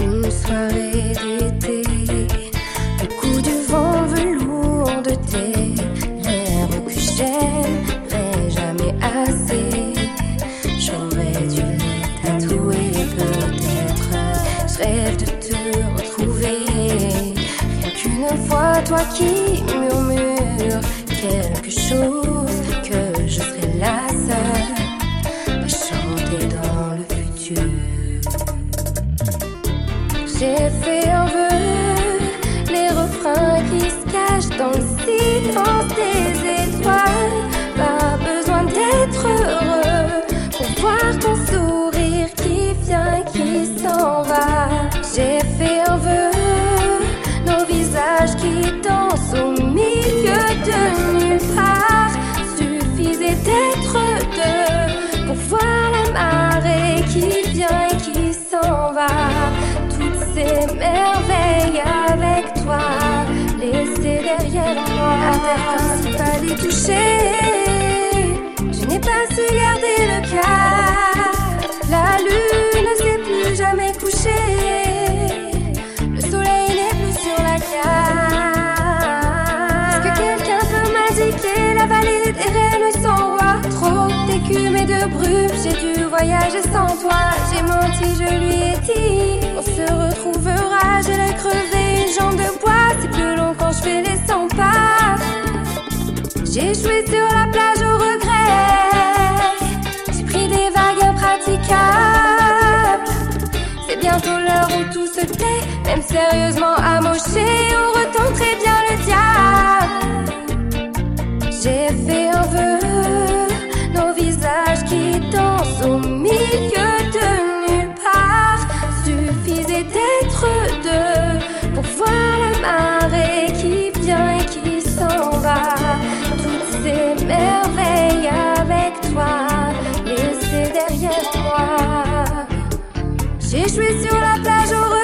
Une soirée d'été, le coup du vent velours de thé, l'air que j'aimerais jamais assez. J'aurais dû les tatouer, peut-être. Je rêve de te retrouver, rien qu'une fois, toi qui merveilles avec toi, laissées derrière moi. À terre s'il fallait toucher. Je n'ai pas su garder le cap. La lune ne s'est plus jamais couchée. Le soleil n'est plus sur la carte. Est-ce que quelqu'un peut m'indiquer la vallée des reines sans roi? Trop d'écume et de brume, j'ai dû voyager sans toi. J'ai menti, je lui J'ai joué sur la plage au regret. J'ai pris des vagues impraticables. C'est bientôt l'heure où tout se tait. Même sérieusement amoché, on retenterait bien le diable. J'ai joué sur la plage au